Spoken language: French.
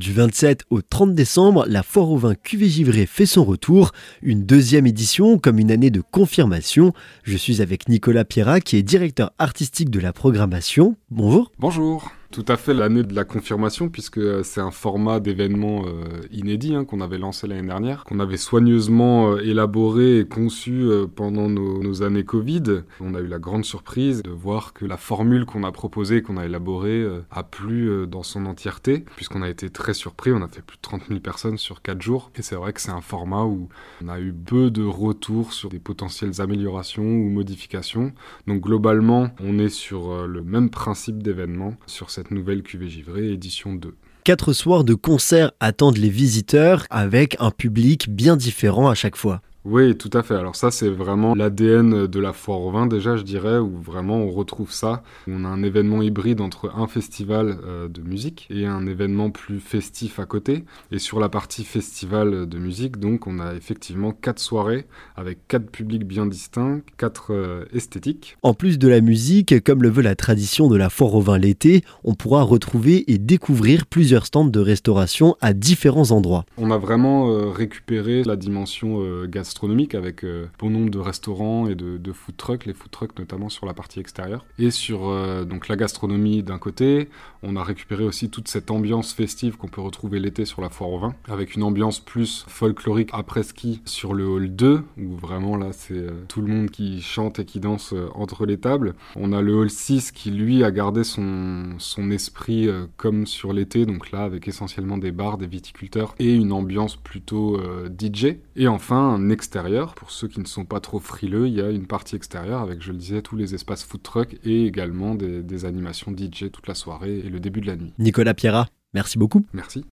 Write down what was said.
Du 27 au 30 décembre, la foire au vin Cuvée Givré fait son retour. Une deuxième édition comme une année de confirmation. Je suis avec Nicolas Pierrat qui est directeur artistique de la programmation. Bonjour. Bonjour. Tout à fait l'année de la confirmation, puisque euh, c'est un format d'événement euh, inédit hein, qu'on avait lancé l'année dernière, qu'on avait soigneusement euh, élaboré et conçu pendant nos, années Covid. On a eu la grande surprise de voir que la formule qu'on a proposée, qu'on a élaborée, a plu dans son entièreté, puisqu'on a été très surpris. On a fait plus de 30 000 personnes sur 4 jours. Et c'est vrai que c'est un format où on a eu peu de retours sur des potentielles améliorations ou modifications. Donc globalement, on est sur le même principe d'événement sur cette nouvelle édition 2. Quatre soirs de concerts attendent les visiteurs avec un public bien différent à chaque fois. Oui, tout à fait. Alors ça, c'est vraiment l'ADN de la foire au vin déjà, je dirais, où vraiment on retrouve ça. On a un événement hybride entre un festival euh, de musique et un événement plus festif à côté. Et sur la partie festival de musique, donc, on a effectivement quatre soirées avec quatre publics bien distincts, quatre euh, esthétiques. En plus de la musique, comme le veut la tradition de la foire au vin l'été, on pourra retrouver et découvrir plusieurs stands de restauration à différents endroits. On a vraiment euh, récupéré la dimension gastronomique gastronomique avec euh, bon nombre de restaurants et de, de, food trucks, les food trucks notamment sur la partie extérieure. Et sur euh, donc la gastronomie d'un côté, on a récupéré aussi toute cette ambiance festive qu'on peut retrouver l'été sur la foire au vin, avec une ambiance plus folklorique après ski sur le hall 2, où vraiment là c'est euh, tout le monde qui chante et qui danse entre les tables. On a le hall 6 qui lui a gardé son, son esprit comme sur l'été, donc là avec essentiellement des bars, des viticulteurs et une ambiance plutôt DJ. Et enfin un Pour ceux qui ne sont pas trop frileux, il y a une partie extérieure avec, je le disais, tous les espaces food truck et également des, des animations DJ toute la soirée et le début de la nuit. Nicolas Pierrat, merci beaucoup. Merci.